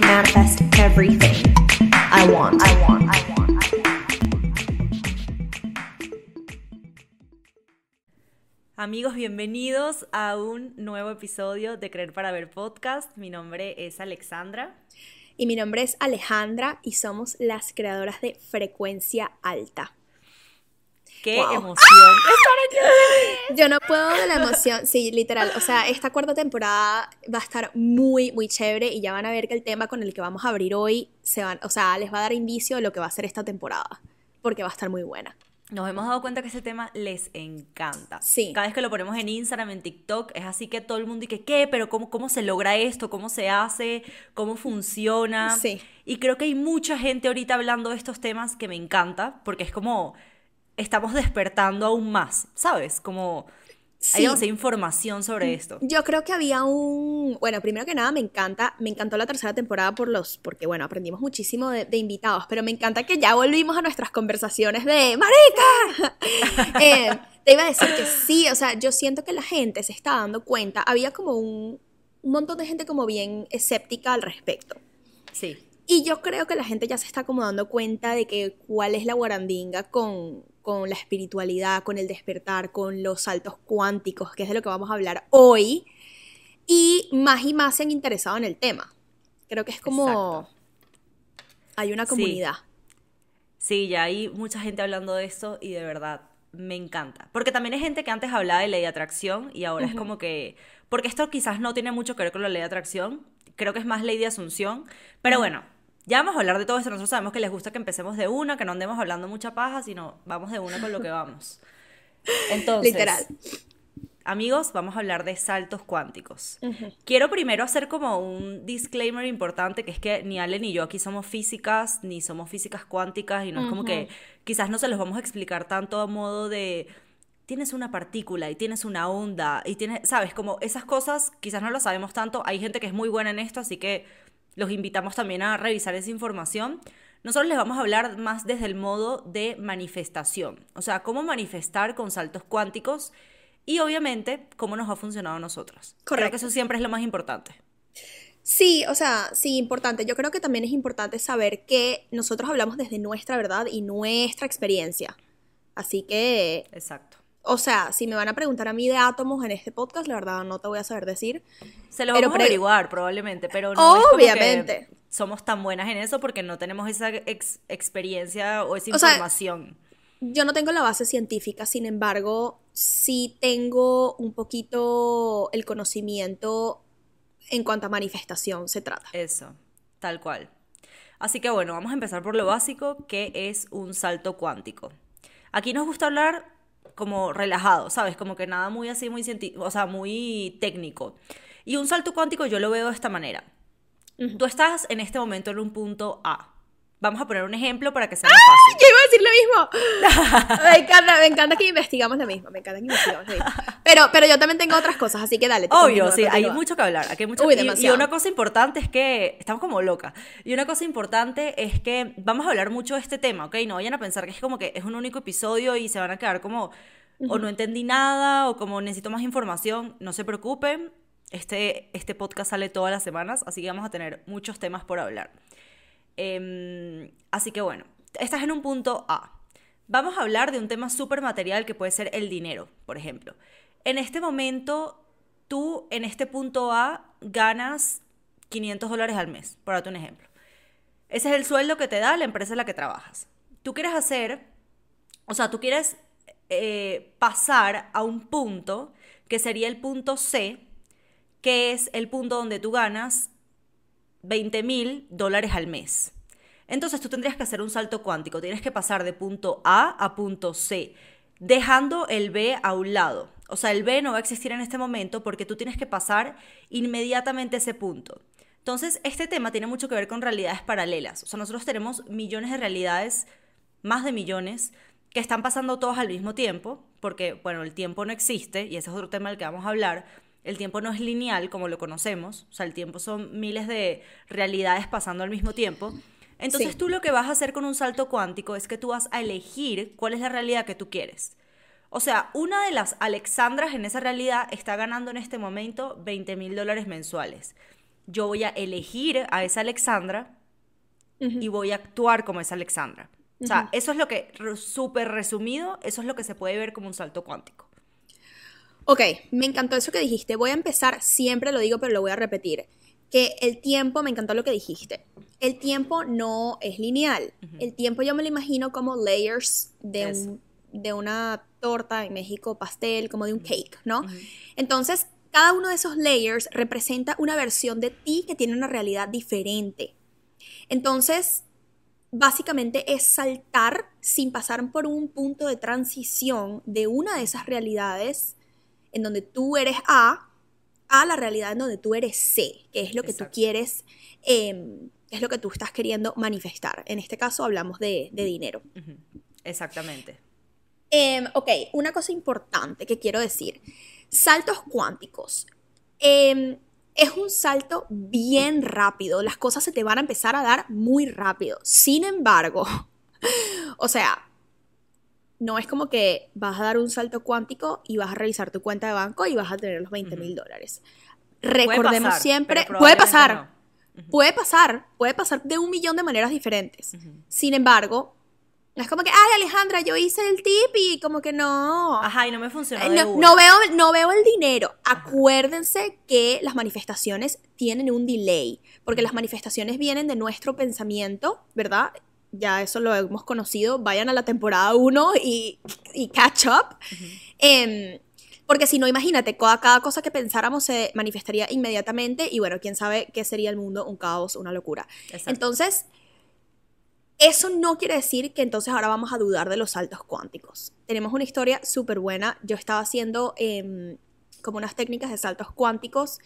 Manifest everything I want. I want. I want. Amigos, bienvenidos a un nuevo episodio de Creer para Ver podcast. Mi nombre es Alexandra. Y mi nombre es Alejandra y somos las creadoras de Frecuencia Alta. ¡Qué emoción! Yo no puedo de la emoción, sí, literal. O sea, esta cuarta temporada va a estar muy, muy chévere y ya van a ver que el tema con el que vamos a abrir hoy se van, o sea, les va a dar indicio de lo que va a ser esta temporada, porque va a estar muy buena. Nos hemos dado cuenta que ese tema les encanta. Sí. Cada vez que lo ponemos en Instagram, en TikTok, es así que todo el mundo dice, ¿qué? ¿Pero cómo, cómo se logra esto? ¿Cómo se hace? ¿Cómo funciona? Sí. Y creo que hay mucha gente ahorita hablando de estos temas que me encanta, porque es como estamos despertando aún más, ¿sabes? Como hay información sobre esto. Yo creo que había un, bueno, primero que nada me encanta, me encantó la tercera temporada por los, porque bueno, aprendimos muchísimo de, invitados, pero me encanta que ya volvimos a nuestras conversaciones de marica. Eh, te iba a decir que sí, o sea, yo siento que la gente se está dando cuenta, había como un, un montón de gente como bien escéptica al respecto. Sí. Y yo creo que la gente ya se está como dando cuenta de que cuál es la guarandinga con, con la espiritualidad, con el despertar, con los saltos cuánticos, que es de lo que vamos a hablar hoy. Y más y más se han interesado en el tema. Creo que es como... Hay una comunidad. Sí. ya hay mucha gente hablando de esto y de verdad me encanta. Porque también hay gente que antes hablaba de ley de atracción y ahora es como que... Porque esto quizás no tiene mucho que ver con la ley de atracción, creo que es más ley de asunción, pero bueno, ya vamos a hablar de todo esto. Nosotros sabemos que les gusta que empecemos de una, que no andemos hablando mucha paja, sino vamos de una con lo que vamos. Entonces, literal. Amigos, vamos a hablar de saltos cuánticos. Quiero primero hacer como un disclaimer importante, que es que ni Ale ni yo aquí somos físicas, ni somos físicas cuánticas, y no es como que quizás no se los vamos a explicar tanto a modo de tienes una partícula y tienes una onda y tienes, sabes, como esas cosas quizás no lo sabemos tanto. Hay gente que es muy buena en esto, así que los invitamos también a revisar esa información. Nosotros les vamos a hablar más desde el modo de manifestación, o sea, cómo manifestar con saltos cuánticos y obviamente cómo nos ha funcionado a nosotros. Correcto. Creo que eso siempre es lo más importante. Sí, o sea, sí, importante. Yo creo que también es importante saber que nosotros hablamos desde nuestra verdad y nuestra experiencia. Así que... Exacto. O sea, si me van a preguntar a mí de átomos en este podcast, la verdad no te voy a saber decir. Se lo vamos a averiguar probablemente, pero no Obviamente. Es como que somos tan buenas en eso porque no tenemos esa experiencia o esa información. yo no tengo la base científica, sin embargo, sí tengo un poquito el conocimiento en cuanto a manifestación se trata. Eso, tal cual. Así que bueno, vamos a empezar por lo básico, que es un salto cuántico. Aquí nos gusta hablar como relajado, ¿sabes? Como que nada muy así, muy científico, o sea, muy técnico. Y un salto cuántico yo lo veo de esta manera. Tú estás en este momento en un punto A. Vamos a poner un ejemplo para que sea más fácil. Yo iba a decir lo mismo. me encanta, me encanta que investigamos lo mismo. Me encanta que investigamos lo mismo. Pero, pero yo también tengo otras cosas, así que dale. Obvio, sí, hay mucho que hablar. Aquí hay mucho... y, y, una cosa importante es que estamos como locas. Y una cosa importante es que vamos a hablar mucho de este tema, ¿ok? No vayan a pensar que es como que es un único episodio y se van a quedar como o no entendí nada o como necesito más información. No se preocupen. Este, este podcast sale todas las semanas, así que vamos a tener muchos temas por hablar. Em, así que bueno, estás en un punto A. Vamos a hablar de un tema súper material que puede ser el dinero, por ejemplo. En este momento, tú en este punto A ganas 500 dólares al mes, por darte un ejemplo. Ese es el sueldo que te da la empresa en la que trabajas. Tú quieres hacer, o sea, tú quieres eh, pasar a un punto que sería el punto C, que es el punto donde tú ganas 20 mil dólares al mes. Entonces tú tendrías que hacer un salto cuántico, tienes que pasar de punto A a punto C, dejando el B a un lado. O sea, el B no va a existir en este momento porque tú tienes que pasar inmediatamente ese punto. Entonces, este tema tiene mucho que ver con realidades paralelas. O sea, nosotros tenemos millones de realidades, más de millones, que están pasando todos al mismo tiempo, porque, bueno, el tiempo no existe, y ese es otro tema del que vamos a hablar, el tiempo no es lineal como lo conocemos, o sea, el tiempo son miles de realidades pasando al mismo tiempo. Entonces tú lo que vas a hacer con un salto cuántico es que tú vas a elegir cuál es la realidad que tú quieres. O sea, una de las Alexandras en esa realidad está ganando en este momento 20 mil dólares mensuales. yo voy a elegir a esa Alexandra y voy a actuar como esa Alexandra. O sea, eso es lo que, súper resumido, eso es lo que se puede ver como un salto cuántico. Ok, me encantó eso que dijiste. Voy a empezar, siempre lo digo, pero lo voy a repetir. Que el tiempo, me encantó lo que dijiste. El tiempo no es lineal. El tiempo yo me lo imagino como layers de, de una torta en México, pastel, como de un cake, ¿no? Entonces, cada uno de esos layers representa una versión de ti que tiene una realidad diferente. Entonces, básicamente es saltar sin pasar por un punto de transición de una de esas realidades en donde tú eres A a la realidad en donde tú eres C, que es lo que tú quieres, em, es lo que tú estás queriendo manifestar. En este caso hablamos de, dinero. Exactamente. Em, ok, una cosa importante que quiero decir. Saltos cuánticos. Em, es un salto bien rápido. Las cosas se te van a empezar a dar muy rápido. Sin embargo, o sea, no es como que vas a dar un salto cuántico y vas a revisar tu cuenta de banco y vas a tener los 20 mil dólares. Recordemos siempre, puede pasar, puede pasar, puede pasar de un millón de maneras diferentes. Sin embargo, es como que, ay Alejandra, yo hice el tip y como que no. Ajá, y no me funcionó. no, veo, no veo el dinero. Acuérdense que las manifestaciones tienen un delay, porque las manifestaciones vienen de nuestro pensamiento, ¿verdad? Ya eso lo hemos conocido, vayan a la temporada 1 y, catch up. Em, porque si no, imagínate, cada, cada, cosa que pensáramos se manifestaría inmediatamente y bueno, quién sabe qué sería el mundo, un caos, una locura. Entonces, eso no quiere decir que entonces ahora vamos a dudar de los saltos cuánticos. Tenemos una historia súper buena. Yo estaba haciendo em, como unas técnicas de saltos cuánticos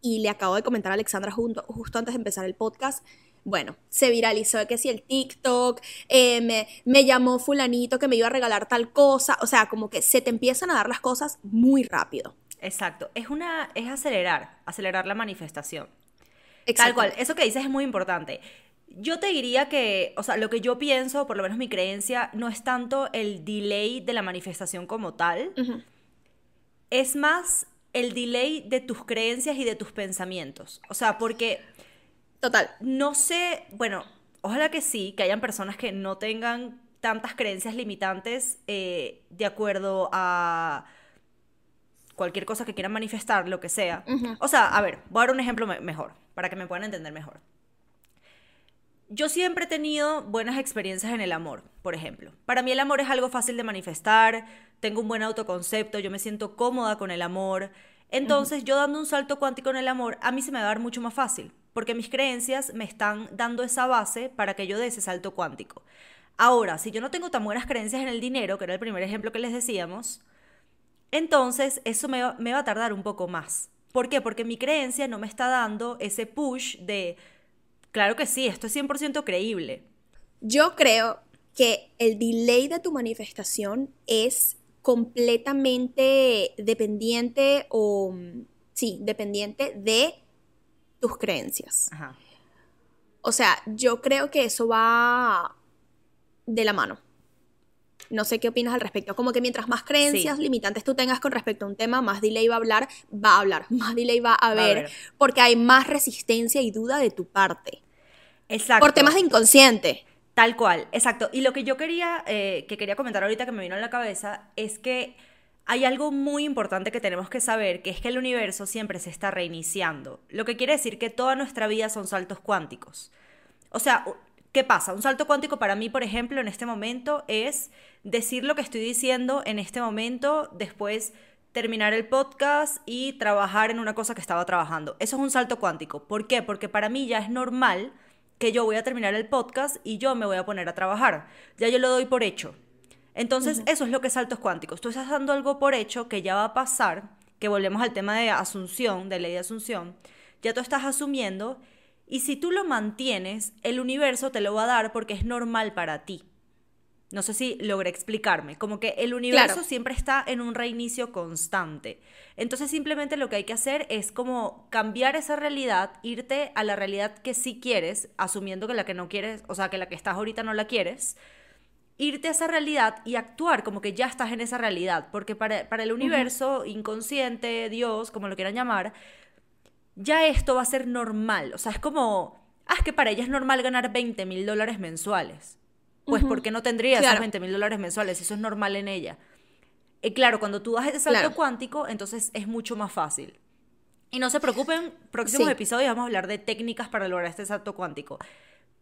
y le acabo de comentar a Alexandra justo antes de empezar el podcast bueno, se viralizó que si el TikTok, eh, me, llamó fulanito que me iba a regalar tal cosa, o sea, como que se te empiezan a dar las cosas muy rápido. Exacto, es una, es acelerar, acelerar la manifestación. Tal cual, eso que dices es muy importante. Yo te diría que, o sea, lo que yo pienso, por lo menos mi creencia, no es tanto el delay de la manifestación como tal, es más el delay de tus creencias y de tus pensamientos. O sea, porque Total. No sé, bueno, ojalá que sí, que hayan personas que no tengan tantas creencias limitantes eh, de acuerdo a cualquier cosa que quieran manifestar, lo que sea. O sea, a ver, voy a dar un ejemplo mejor, para que me puedan entender mejor. Yo siempre he tenido buenas experiencias en el amor, por ejemplo. Para mí el amor es algo fácil de manifestar, tengo un buen autoconcepto, yo me siento cómoda con el amor. Entonces, yo dando un salto cuántico en el amor, a mí se me va a dar mucho más fácil porque mis creencias me están dando esa base para que yo dé ese salto cuántico. Ahora, si yo no tengo tan buenas creencias en el dinero, que era el primer ejemplo que les decíamos, entonces eso me va, a tardar un poco más. ¿Por qué? Porque mi creencia no me está dando ese push de, claro que sí, esto es 100% creíble. Yo creo que el delay de tu manifestación es completamente dependiente o, sí, dependiente de tus creencias. O sea, yo creo que eso va de la mano. No sé qué opinas al respecto. Como que mientras más creencias limitantes tú tengas con respecto a un tema, más delay va a hablar, va a hablar, más delay va a haber, porque hay más resistencia y duda de tu parte. Exacto. Por temas de inconsciente. Tal cual, exacto. Y lo que yo quería, eh, que quería comentar ahorita que me vino en la cabeza, es que hay algo muy importante que tenemos que saber, que es que el universo siempre se está reiniciando, lo que quiere decir que toda nuestra vida son saltos cuánticos. O sea, ¿qué pasa? Un salto cuántico para mí, por ejemplo, en este momento es decir lo que estoy diciendo en este momento, después terminar el podcast y trabajar en una cosa que estaba trabajando. Eso es un salto cuántico. ¿Por qué? Porque para mí ya es normal que yo voy a terminar el podcast y yo me voy a poner a trabajar. Ya yo lo doy por hecho. Entonces, eso es lo que es saltos cuánticos. Tú estás dando algo por hecho que ya va a pasar, que volvemos al tema de asunción, de ley de asunción, ya tú estás asumiendo y si tú lo mantienes, el universo te lo va a dar porque es normal para ti. No sé si logré explicarme, como que el universo siempre está en un reinicio constante. Entonces simplemente lo que hay que hacer es como cambiar esa realidad, irte a la realidad que sí quieres, asumiendo que la que no quieres, o sea, que la que estás ahorita no la quieres, irte a esa realidad y actuar como que ya estás en esa realidad, porque para, el universo, inconsciente, Dios, como lo quieran llamar, ya esto va a ser normal. O sea, es como, ah, es que para ella es normal ganar 20 mil dólares mensuales. Pues, ¿por qué no tendría esos 20 mil dólares mensuales? Eso es normal en ella. Y claro, cuando tú das ese salto cuántico, entonces es mucho más fácil. Y no se preocupen, próximos episodios vamos a hablar de técnicas para lograr este salto cuántico.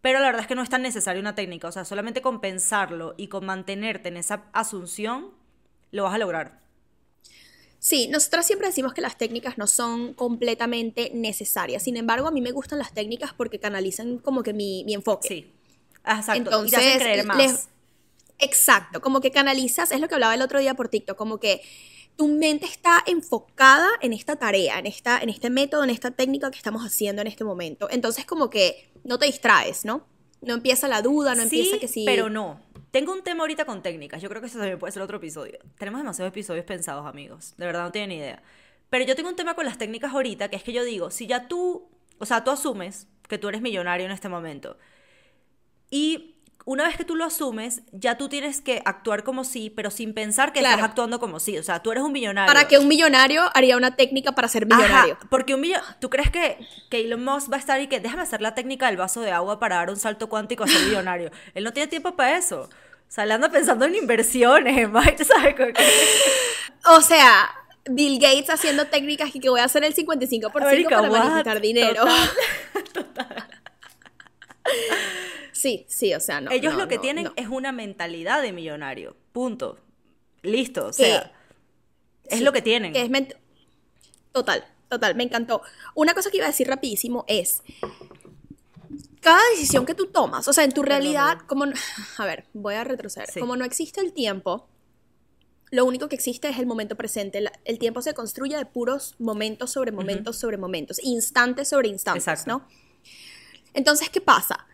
Pero la verdad es que no es tan necesaria una técnica, o sea, solamente con pensarlo y con mantenerte en esa asunción, lo vas a lograr. Sí, nosotras siempre decimos que las técnicas no son completamente necesarias. Sin embargo, a mí me gustan las técnicas porque canalizan como que mi, enfoque. Sí. Exacto. Entonces, y te creer más. exacto, como que canalizas, es lo que hablaba el otro día por TikTok, como que tu mente está enfocada en esta tarea, en, esta, en este método, en esta técnica que estamos haciendo en este momento. Entonces, como que no te distraes, ¿no? No empieza la duda, no empieza que sí. Pero no. Tengo un tema ahorita con técnicas. Yo creo que eso también puede ser otro episodio. Tenemos demasiados episodios pensados, amigos. De verdad no tienen ni idea. Pero yo tengo un tema con las técnicas ahorita, que es que yo digo, si ya tú, o sea, tú asumes que tú eres millonario en este momento, y una vez que tú lo asumes, ya tú tienes que actuar como sí, pero sin pensar que estás actuando como sí. O sea, tú eres un millonario. Para que un millonario haría una técnica para ser millonario. porque un millonario. ¿Tú crees que, que Elon Musk va a estar y que déjame hacer la técnica del vaso de agua para dar un salto cuántico a ser millonario? Él no tiene tiempo para eso. O sea, le anda pensando en inversiones, ¿sabes? O sea, Bill Gates haciendo técnicas y que voy a hacer el 55% para manifestar dinero. Total. Sí, sí, o sea, no. Ellos lo que tienen es una mentalidad de millonario. Punto. Listo, o sea. es lo que tienen. es total, total, me encantó. Una cosa que iba a decir rapidísimo es. Cada decisión que tú tomas, o sea, en tu realidad, como. A ver, voy a retroceder. Como no existe el tiempo, lo único que existe es el momento presente. El tiempo se construye de puros momentos sobre momentos sobre momentos, instantes sobre instantes, ¿no? Entonces, ¿qué pasa?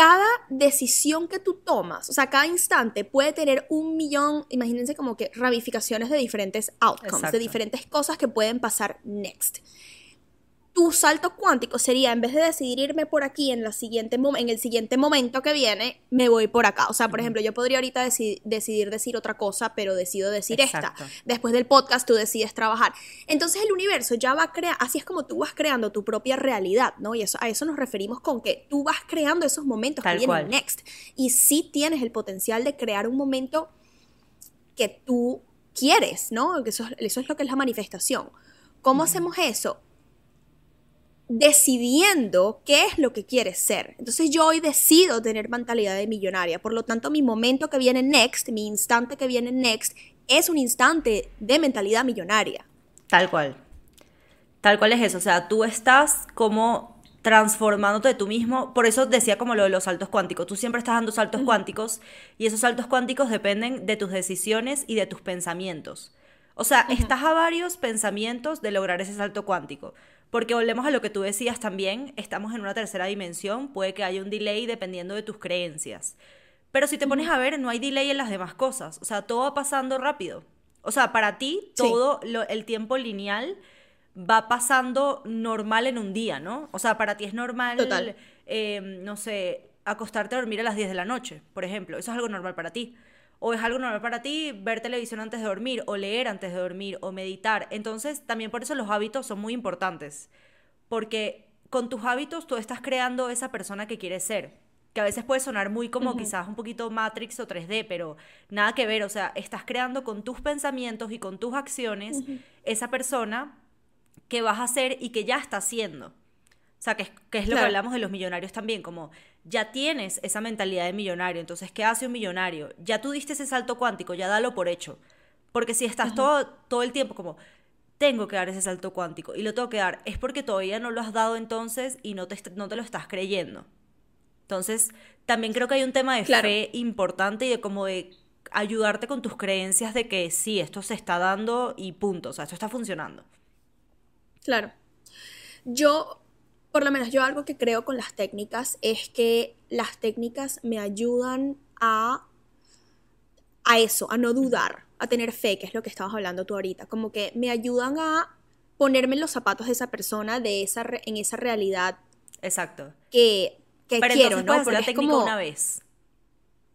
Cada decisión que tú tomas, o sea, cada instante puede tener un millón, imagínense como que ramificaciones de diferentes outcomes, de diferentes cosas que pueden pasar next tu salto cuántico sería, en vez de decidir irme por aquí en, la siguiente en el siguiente momento que viene, me voy por acá. O sea, por ejemplo, yo podría ahorita decidir decir otra cosa, pero decido decir esta. Después del podcast tú decides trabajar. Entonces el universo ya va a crear, así es como tú vas creando tu propia realidad, ¿no? Y eso, a eso nos referimos con que tú vas creando esos momentos que vienen next. Y sí tienes el potencial de crear un momento que tú quieres, ¿no? Eso, eso es lo que es la manifestación. ¿Cómo hacemos eso? Decidiendo qué es lo que quieres ser. Entonces yo hoy decido tener mentalidad de millonaria. Por lo tanto, mi momento que viene next, mi instante que viene next, es un instante de mentalidad millonaria. Tal cual. Tal cual es eso. O sea, tú estás como transformándote tú mismo. Por eso decía como lo de los saltos cuánticos. Tú siempre estás dando saltos cuánticos y esos saltos cuánticos dependen de tus decisiones y de tus pensamientos. O sea, estás a varios pensamientos de lograr ese salto cuántico. Porque volvemos a lo que tú decías también, estamos en una tercera dimensión, puede que haya un delay dependiendo de tus creencias. Pero si te pones a ver, no hay delay en las demás cosas, o sea, todo va pasando rápido. O sea, para ti todo el tiempo lineal va pasando normal en un día, ¿no? O sea, para ti es normal, em, no sé, acostarte a dormir a las 10 de la noche, por ejemplo. Eso es algo normal para ti o es algo normal para ti ver televisión antes de dormir, o leer antes de dormir, o meditar. Entonces, también por eso los hábitos son muy importantes, porque con tus hábitos tú estás creando esa persona que quieres ser, que a veces puede sonar muy como quizás un poquito Matrix o 3D, pero nada que ver, o sea, estás creando con tus pensamientos y con tus acciones esa persona que vas a ser y que ya está haciendo. O sea, que es, que es lo que hablamos de los millonarios también, como ya tienes esa mentalidad de millonario. Entonces, ¿qué hace un millonario? Ya tú diste ese salto cuántico, ya dalo por hecho. Porque si estás todo, todo el tiempo como, tengo que dar ese salto cuántico y lo tengo que dar, es porque todavía no lo has dado entonces y no te, no te lo estás creyendo. Entonces, también creo que hay un tema de fe importante y de como de ayudarte con tus creencias de que sí, esto se está dando y punto, o sea, esto está funcionando. Claro. Yo por lo menos yo algo que creo con las técnicas es que las técnicas me ayudan a, a eso, a no dudar, a tener fe, que es lo que estabas hablando tú ahorita, como que me ayudan a ponerme en los zapatos de esa persona, de esa en esa realidad. Exacto. Que, que quiero, ¿no? La técnica una vez.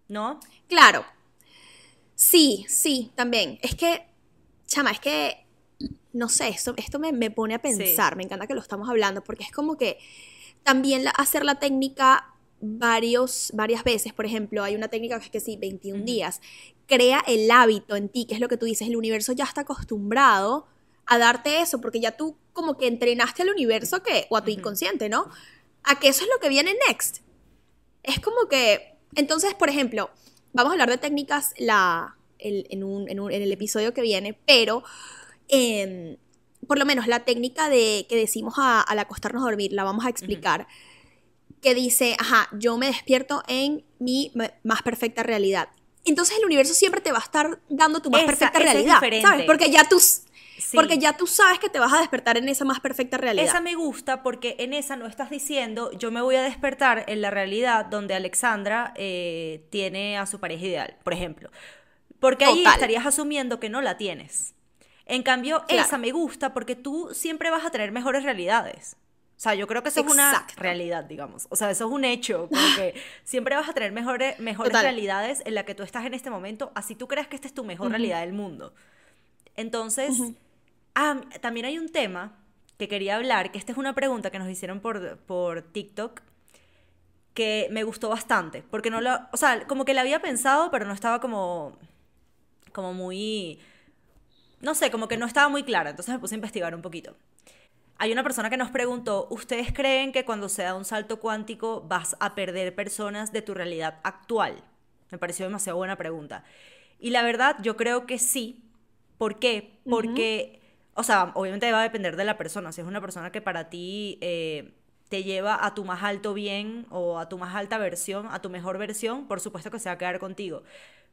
¿No? Claro. Sí, sí, también. Es que, chama, es que no sé, esto, esto me, me pone a pensar, me encanta que lo estamos hablando, porque es como que también hacer la técnica varios, varias veces, por ejemplo, hay una técnica que es que sí, 21 días, crea el hábito en ti, que es lo que tú dices, el universo ya está acostumbrado a darte eso, porque ya tú como que entrenaste al universo que, o a tu inconsciente, ¿no? A que eso es lo que viene next. Es como que, entonces, por ejemplo, vamos a hablar de técnicas la, en, un, en, el episodio que viene, pero em, por lo menos la técnica de que decimos al acostarnos a dormir, la vamos a explicar. Que dice, ajá, yo me despierto en mi más perfecta realidad. Entonces el universo siempre te va a estar dando tu más perfecta realidad. ¿Sabes? Porque ya tú porque ya tú sabes que te vas a despertar en esa más perfecta realidad. Esa me gusta porque en esa no estás diciendo, yo me voy a despertar en la realidad donde Alexandra eh, tiene a su pareja ideal, por ejemplo. Porque ahí estarías asumiendo que no la tienes. En cambio, esa me gusta porque tú siempre vas a tener mejores realidades. O sea, yo creo que eso es una realidad, digamos. O sea, eso es un hecho. Porque siempre vas a tener mejores, mejores realidades en la que tú estás en este momento, así tú creas que esta es tu mejor realidad del mundo. Entonces, Ah, también hay un tema que quería hablar, que esta es una pregunta que nos hicieron por, por TikTok, que me gustó bastante, porque no lo, o sea, como que la había pensado, pero no estaba como, como muy, no sé, como que no estaba muy clara, entonces me puse a investigar un poquito. Hay una persona que nos preguntó, ¿ustedes creen que cuando se da un salto cuántico vas a perder personas de tu realidad actual? Me pareció demasiado buena pregunta. Y la verdad, yo creo que sí. ¿Por qué? Porque o sea, obviamente va a depender de la persona. Si es una persona que para ti eh, te lleva a tu más alto bien o a tu más alta versión, a tu mejor versión, por supuesto que se va a quedar contigo.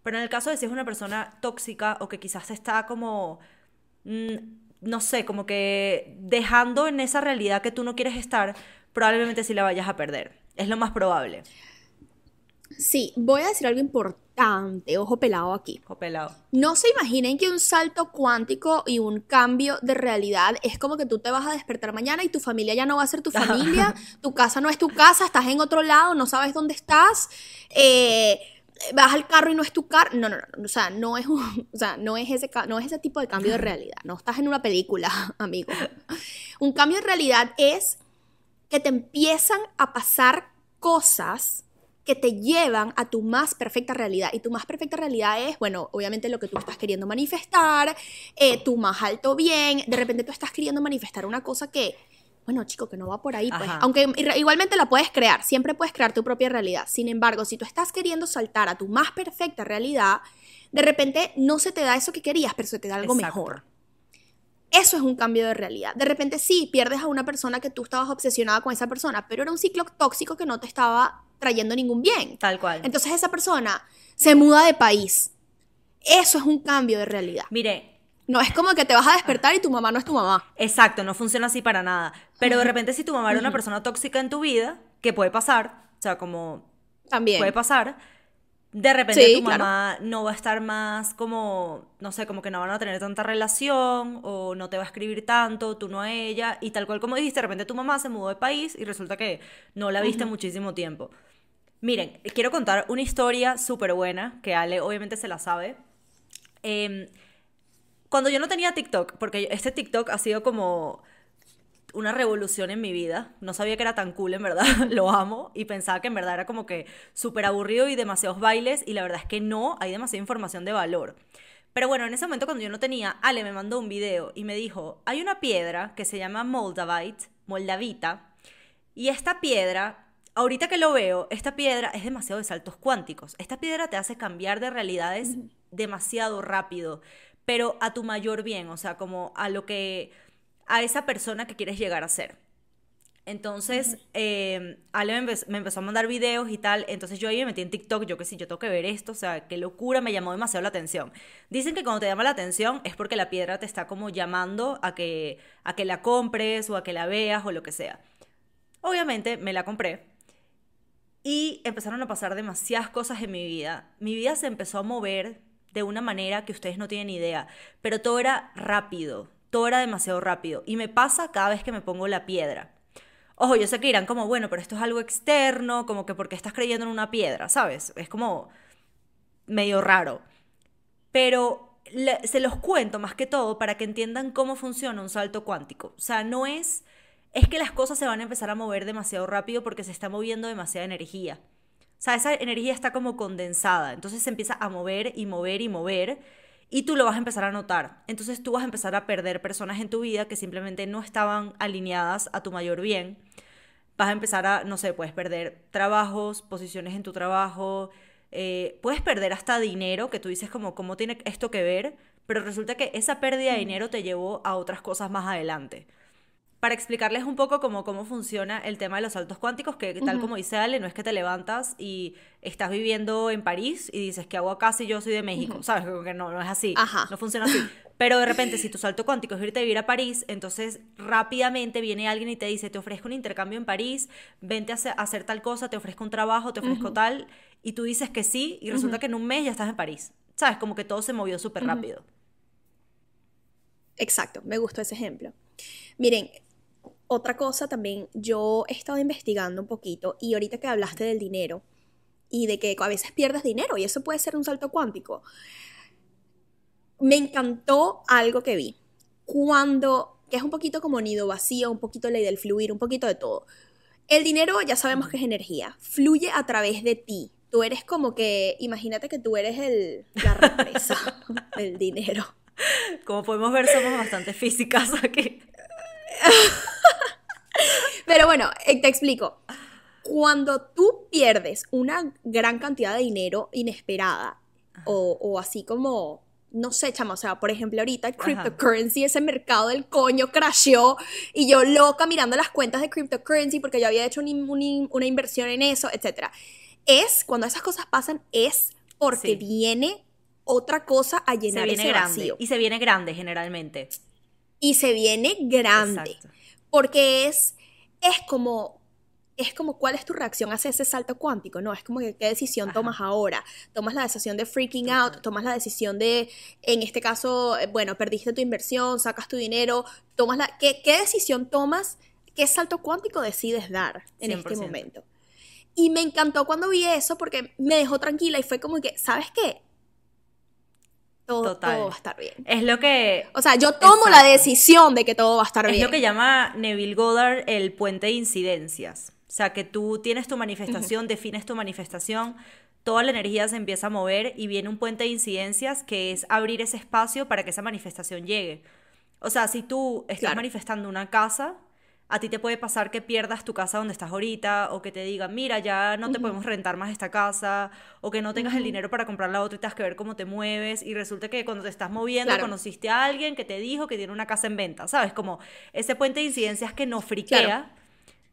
Pero en el caso de si es una persona tóxica o que quizás está como, mm, no sé, como que dejando en esa realidad que tú no quieres estar, probablemente sí la vayas a perder. Es lo más probable. Sí, voy a decir algo importante, ojo pelado aquí. Ojo pelado. No se imaginen que un salto cuántico y un cambio de realidad es como que tú te vas a despertar mañana y tu familia ya no va a ser tu familia, tu casa no es tu casa, estás en otro lado, no sabes dónde estás, eh, vas al carro y no es tu carro. No, no, no, o sea, no es, un, o sea, no es, ese, no es ese tipo de cambio de realidad, no estás en una película, amigo. Un cambio de realidad es que te empiezan a pasar cosas que te llevan a tu más perfecta realidad. Y tu más perfecta realidad es, bueno, obviamente lo que tú estás queriendo manifestar, eh, tu más alto bien. De repente tú estás queriendo manifestar una cosa que, bueno, chico, que no va por ahí, pues. Aunque igualmente la puedes crear, siempre puedes crear tu propia realidad. Sin embargo, si tú estás queriendo saltar a tu más perfecta realidad, de repente no se te da eso que querías, pero se te da algo mejor. Eso es un cambio de realidad. De repente sí, pierdes a una persona que tú estabas obsesionada con esa persona, pero era un ciclo tóxico que no te estaba trayendo ningún bien. Tal cual. Entonces esa persona se muda de país. Eso es un cambio de realidad. Mire. No es como que te vas a despertar y tu mamá no es tu mamá. Exacto, no funciona así para nada. Pero de repente si tu mamá era una persona tóxica en tu vida, que puede pasar, o sea, como... También. Puede pasar de repente tu mamá no va a estar más como, no sé, como que no van a tener tanta relación o no te va a escribir tanto, tú no a ella, y tal cual como dijiste, de repente tu mamá se mudó de país y resulta que no la viste muchísimo tiempo. Miren, quiero contar una historia súper buena, que Ale obviamente se la sabe. Em, cuando yo no tenía TikTok, porque este TikTok ha sido como una revolución en mi vida. No sabía que era tan cool, en verdad. Lo amo. Y pensaba que en verdad era como que súper aburrido y demasiados bailes. Y la verdad es que no, hay demasiada información de valor. Pero bueno, en ese momento cuando yo no tenía, Ale me mandó un video y me dijo, hay una piedra que se llama Moldavite, Moldavita. Y esta piedra, ahorita que lo veo, esta piedra es demasiado de saltos cuánticos. Esta piedra te hace cambiar de realidades demasiado rápido, pero a tu mayor bien, o sea, como a lo que a esa persona que quieres llegar a ser. Entonces, eh, Ale me, empezó a mandar videos y tal. Entonces yo ahí me metí en TikTok. Yo que sí, yo tengo que ver esto. O sea, qué locura, me llamó demasiado la atención. Dicen que cuando te llama la atención es porque la piedra te está como llamando a que, a que la compres o a que la veas o lo que sea. Obviamente me la compré. Y empezaron a pasar demasiadas cosas en mi vida. Mi vida se empezó a mover de una manera que ustedes no tienen idea. Pero todo era rápido todo era demasiado rápido. Y me pasa cada vez que me pongo la piedra. Ojo, yo sé que dirán como, bueno, pero esto es algo externo, como que porque estás creyendo en una piedra, ¿sabes? Es como medio raro. Pero se los cuento más que todo para que entiendan cómo funciona un salto cuántico. O sea, no es, es que las cosas se van a empezar a mover demasiado rápido porque se está moviendo demasiada energía. O sea, esa energía está como condensada, entonces se empieza a mover y mover y mover y tú lo vas a empezar a notar. Entonces tú vas a empezar a perder personas en tu vida que simplemente no estaban alineadas a tu mayor bien. Vas a empezar a, no sé, puedes perder trabajos, posiciones en tu trabajo, eh, puedes perder hasta dinero, que tú dices como, ¿cómo tiene esto que ver? Pero resulta que esa pérdida de dinero te llevó a otras cosas más adelante. Para explicarles un poco cómo, cómo funciona el tema de los saltos cuánticos, que tal como dice Ale, no es que te levantas y estás viviendo en París y dices, que hago acá si yo soy de México? ¿Sabes? que no, no es así. No funciona así. Pero de repente, si tu salto cuántico es irte a vivir a París, entonces rápidamente viene alguien y te dice, te ofrezco un intercambio en París, vente a hacer, tal cosa, te ofrezco un trabajo, te ofrezco tal, y tú dices que sí, y resulta que en un mes ya estás en París. ¿Sabes? Como que todo se movió súper rápido. Exacto, me gustó ese ejemplo. Miren, otra cosa también, yo he estado investigando un poquito y ahorita que hablaste del dinero y de que a veces pierdes dinero y eso puede ser un salto cuántico me encantó algo que vi. Cuando, que es un poquito como nido vacío, un poquito ley del fluir, un poquito de todo. El dinero ya sabemos que es energía, fluye a través de ti. Tú eres como que, imagínate que tú eres el, la represa del dinero. Como podemos ver, somos bastante físicas aquí. Pero bueno, eh, te explico. Cuando tú pierdes una gran cantidad de dinero inesperada, o, o, así como no sé, chama, o sea, por ejemplo, ahorita el cryptocurrency, ese mercado del coño crasheó y yo loca mirando las cuentas de cryptocurrency porque yo había hecho una inversión en eso, etc. Es, cuando esas cosas pasan, es porque viene otra cosa a llenar se viene grande, Y se viene grande generalmente. Y se viene grande. Porque es, es como, es como cuál es tu reacción hacia ese salto cuántico, ¿no? Es como que qué decisión tomas ahora. Tomas la decisión de freaking out, tomas la decisión de, en este caso, eh, bueno, perdiste tu inversión, sacas tu dinero, tomas la... ¿Qué, qué decisión tomas? ¿Qué salto cuántico decides dar en este momento? Y me encantó cuando vi eso porque me dejó tranquila y fue como que, ¿sabes qué? Todo, todo, va a estar bien. Es lo que... O sea, yo tomo la decisión de que todo va a estar bien. Es lo que llama Neville Goddard el puente de incidencias. O sea, que tú tienes tu manifestación, defines tu manifestación, toda la energía se empieza a mover y viene un puente de incidencias que es abrir ese espacio para que esa manifestación llegue. O sea, si tú estás manifestando una casa, a ti te puede pasar que pierdas tu casa donde estás ahorita o que te digan, mira, ya no te podemos rentar más esta casa o que no tengas el dinero para comprar la otra y tengas que ver cómo te mueves y resulta que cuando te estás moviendo conociste a alguien que te dijo que tiene una casa en venta, ¿sabes? Como ese puente de incidencias que nos friquea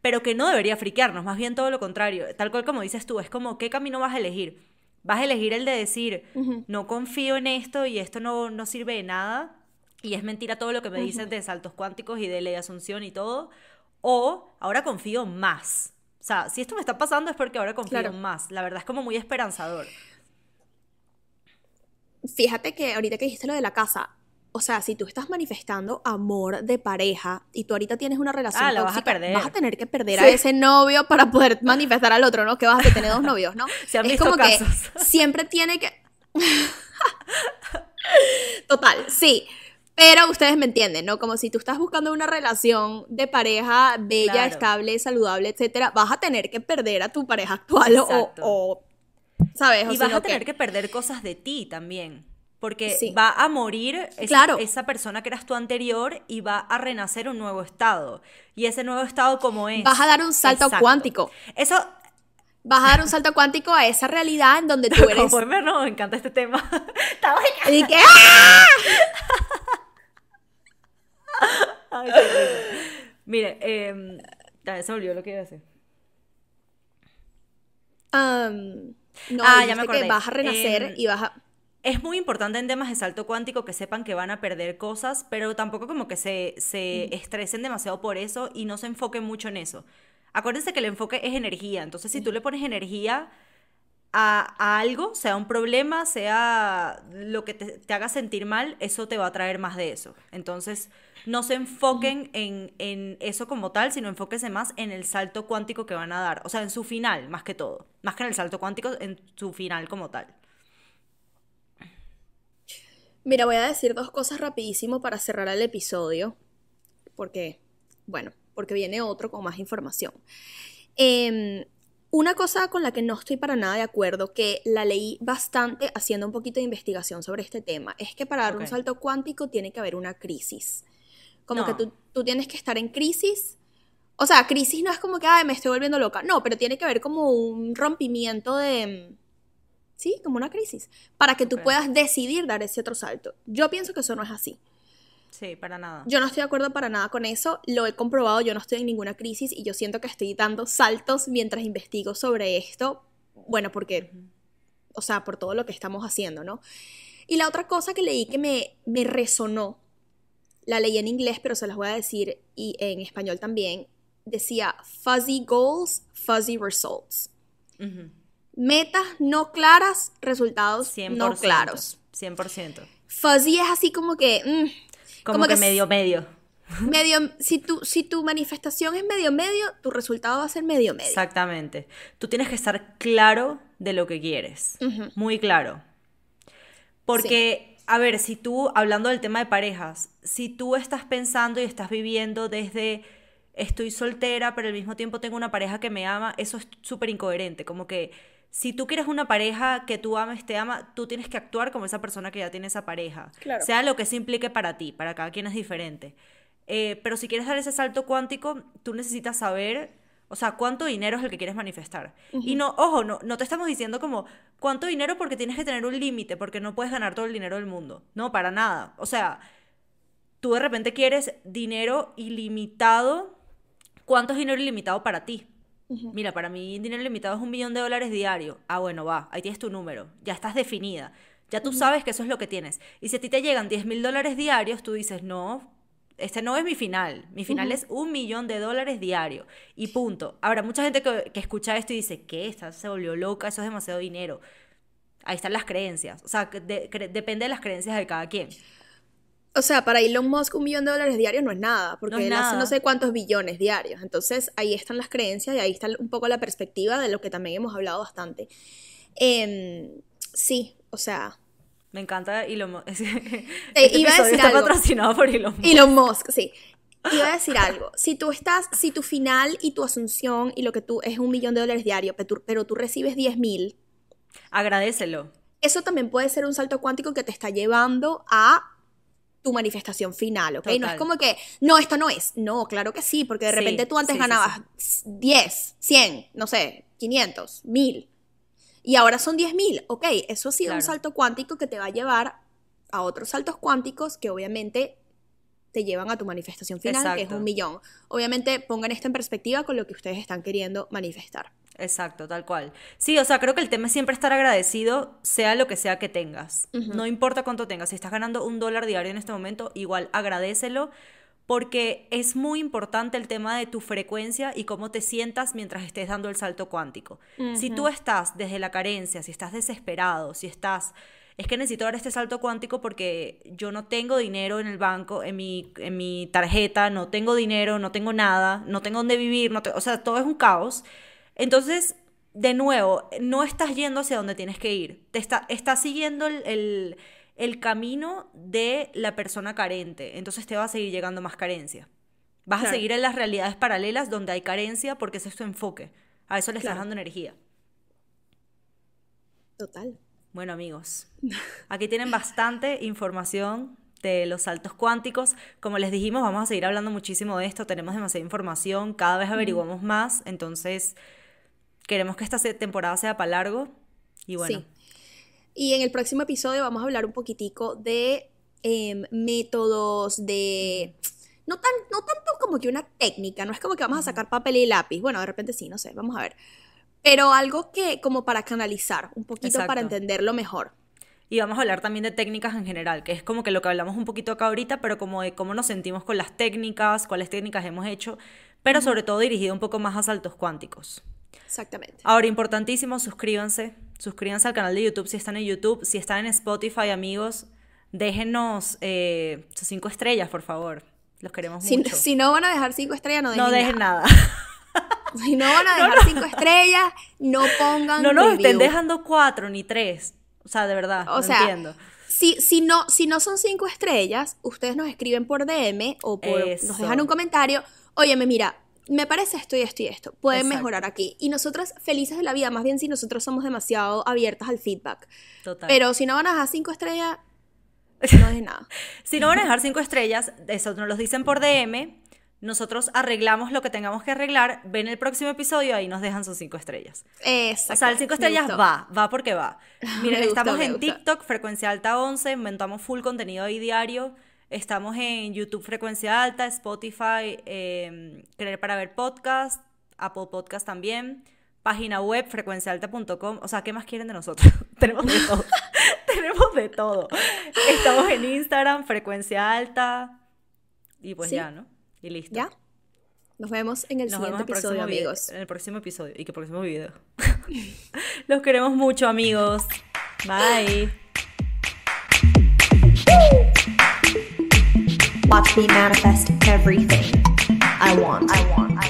pero que no debería friquearnos, más bien todo lo contrario. Tal cual como dices tú, es como, ¿qué camino vas a elegir? ¿Vas a elegir el de decir, no confío en esto y esto no, no sirve de nada? Y es mentira todo lo que me dicen de saltos cuánticos y de ley de asunción y todo. O ahora confío más. O sea, si esto me está pasando es porque ahora confío más. La verdad es como muy esperanzador. Fíjate que ahorita que dijiste lo de la casa, o sea, si tú estás manifestando amor de pareja y tú ahorita tienes una relación ah, vas a perder. vas a tener que perder a ese novio para poder manifestar al otro, ¿no? Que vas a tener dos novios, ¿no? Se han es como casos. que siempre tiene que Total, sí. Pero ustedes me entienden, ¿no? Como si tú estás buscando una relación de pareja bella, estable, saludable, etcétera, vas a tener que perder a tu pareja actual o, ¿sabes? y vas a tener que perder cosas de ti también. Porque va a morir esa, esa, persona que eras tú anterior y va a renacer un nuevo estado. Y ese nuevo estado, como es? Vas a dar un salto cuántico. Eso. Vas a dar un salto cuántico a esa realidad en donde tú eres. Como no, me encanta este tema. y que. ¡ah! Mire, eh, se olvidó lo que iba a decir. no, ah, ya me acordé. que vas a renacer em, y vas a es muy importante en temas de salto cuántico que sepan que van a perder cosas, pero tampoco como que se, se estresen demasiado por eso y no se enfoquen mucho en eso. Acuérdense que el enfoque es energía, entonces si tú le pones energía a, algo, sea un problema, sea lo que te, haga sentir mal, eso te va a traer más de eso. Entonces, no se enfoquen en, en, eso como tal, sino enfóquense más en el salto cuántico que van a dar. O sea, en su final, más que todo. Más que en el salto cuántico, en su final como tal. Mira, voy a decir dos cosas rapidísimo para cerrar el episodio, porque, bueno, porque viene otro con más información. Em, una cosa con la que no estoy para nada de acuerdo, que la leí bastante haciendo un poquito de investigación sobre este tema, es que para dar un salto cuántico tiene que haber una crisis. Como que tú, tú, tienes que estar en crisis. O sea, crisis no es como que, ay, me estoy volviendo loca. No, pero tiene que haber como un rompimiento de... Sí, como una crisis. Para que tú puedas decidir dar ese otro salto. Yo pienso que eso no es así. Sí, para nada. Yo no estoy de acuerdo para nada con eso. Lo he comprobado, yo no estoy en ninguna crisis y yo siento que estoy dando saltos mientras investigo sobre esto. Bueno, porque, o sea, por todo lo que estamos haciendo, ¿no? Y la otra cosa que leí que me, me resonó, la leí en inglés, pero se las voy a decir y en español también, decía fuzzy goals, fuzzy results. Metas no claras, resultados no claros. 100%. Fuzzy es así como que... Mm, como, que, medio medio. Medio, si tu, si tu manifestación es medio medio, tu resultado va a ser medio medio. Exactamente. Tú tienes que estar claro de lo que quieres. Muy claro. Porque, a ver, si tú, hablando del tema de parejas, si tú estás pensando y estás viviendo desde estoy soltera, pero al mismo tiempo tengo una pareja que me ama, eso es súper incoherente. Como que si tú quieres una pareja que tú ames, te ama, tú tienes que actuar como esa persona que ya tiene esa pareja. Sea lo que eso implique para ti, para cada quien es diferente. Eh, pero si quieres dar ese salto cuántico, tú necesitas saber, o sea, cuánto dinero es el que quieres manifestar. Y no, ojo, no, no te estamos diciendo como cuánto dinero porque tienes que tener un límite, porque no puedes ganar todo el dinero del mundo. No, para nada. O sea, tú de repente quieres dinero ilimitado. ¿Cuánto es dinero ilimitado para ti? Mira, para mí dinero limitado es un millón de dólares diario. Ah, bueno, va, ahí tienes tu número. Ya estás definida. Ya tú sabes que eso es lo que tienes. Y si a ti te llegan 10 mil dólares diarios, tú dices, no, este no es mi final. Mi final es un millón de dólares diario. Y punto. Ahora, mucha gente que, escucha esto y dice, ¿qué? Esta se volvió loca, eso es demasiado dinero. Ahí están las creencias. O sea, depende de las creencias de cada quien. O sea, para Elon Musk un millón de dólares diarios no es nada, porque él hace no sé cuántos billones diarios. Entonces ahí están las creencias y ahí está un poco la perspectiva de lo que también hemos hablado bastante. Em, sí, o sea... Me encanta Elon Musk. Este iba a decir está algo. patrocinado por Elon Musk. Elon Musk, sí. Iba a decir algo. Si tú estás, si tu final y tu asunción y lo que tú es un millón de dólares diario, pero tú, pero tú recibes 10 mil. Agradecelo. Eso también puede ser un salto cuántico que te está llevando a tu manifestación final, ¿ok? No es como que, no, esto no es. No, claro que sí, porque de repente tú antes ganabas 10, 100, no sé, 500, 1000. Y ahora son 10.000, ok, eso ha sido un salto cuántico que te va a llevar a otros saltos cuánticos que obviamente te llevan a tu manifestación final, que es un millón. Obviamente pongan esto en perspectiva con lo que ustedes están queriendo manifestar. Exacto, tal cual. Sí, o sea, creo que el tema es siempre estar agradecido, sea lo que sea que tengas. No importa cuánto tengas. Si estás ganando un dólar diario en este momento, igual agradecelo, porque es muy importante el tema de tu frecuencia y cómo te sientas mientras estés dando el salto cuántico. Si tú estás desde la carencia, si estás desesperado, si estás es que necesito dar este salto cuántico porque yo no tengo dinero en el banco, en mi, en mi tarjeta, no tengo dinero, no tengo nada, no tengo dónde vivir, no o sea, todo es un caos. Entonces, de nuevo, no estás yendo hacia donde tienes que ir. Te está, estás siguiendo el, camino de la persona carente. Entonces te va a seguir llegando más carencia. Vas a seguir en las realidades paralelas donde hay carencia porque ese es tu enfoque. A eso le estás dando energía. Total. Bueno, amigos, aquí tienen bastante información de los saltos cuánticos. Como les dijimos, vamos a seguir hablando muchísimo de esto. Tenemos demasiada información, cada vez averiguamos más. Entonces, queremos que esta temporada sea para largo y bueno. Sí. Y en el próximo episodio vamos a hablar un poquitico de em, métodos, de... No, tan, no tanto como que una técnica, no es como que vamos a sacar papel y lápiz. Bueno, de repente sí, no sé, vamos a ver. Pero algo que como para canalizar, un poquito para entenderlo mejor. Y vamos a hablar también de técnicas en general, que es como que lo que hablamos un poquito acá ahorita, pero como de cómo nos sentimos con las técnicas, cuáles técnicas hemos hecho, pero sobre todo dirigido un poco más a saltos cuánticos. Exactamente. Ahora, importantísimo, suscríbanse. Suscríbanse al canal de YouTube si están en YouTube. Si están en Spotify, amigos, déjenos eh, sus cinco estrellas, por favor. Los queremos si, mucho. Si no van a dejar cinco estrellas, no dejen, no dejen nada. Si no van a dejar cinco estrellas, no pongan. No nos estén dejando cuatro ni tres. O sea, de verdad, o no sea, entiendo. Si, si, no, si no son cinco estrellas, ustedes nos escriben por DM o por, nos dejan un comentario. Óyeme, mira, me parece esto y esto y esto. Pueden mejorar aquí. Y nosotras felices de la vida, más bien si nosotros somos demasiado abiertas al feedback. Total. Pero si no van a dejar cinco estrellas, no es nada. si no van a dejar cinco estrellas, eso nos lo dicen por DM. Nosotros arreglamos lo que tengamos que arreglar, ven el próximo episodio y nos dejan sus cinco estrellas. Exacto. O sea, el cinco estrellas va, va porque va. Miren, estamos en TikTok, Frecuencia Alta 11, inventamos full contenido ahí diario. Estamos en YouTube Frecuencia Alta, Spotify, eh, Creer para ver podcast, Apple Podcast también, página web frecuenciaalta.com. O sea, ¿qué más quieren de nosotros? Tenemos de todo. Tenemos de todo. Estamos en Instagram, Frecuencia Alta. Y pues ya, ¿no? Y listo. ¿Ya? Nos vemos en el siguiente episodio, amigos. en el próximo episodio y que próximo video. Los queremos mucho, amigos. Bye. Watch me manifest everything I want. I want.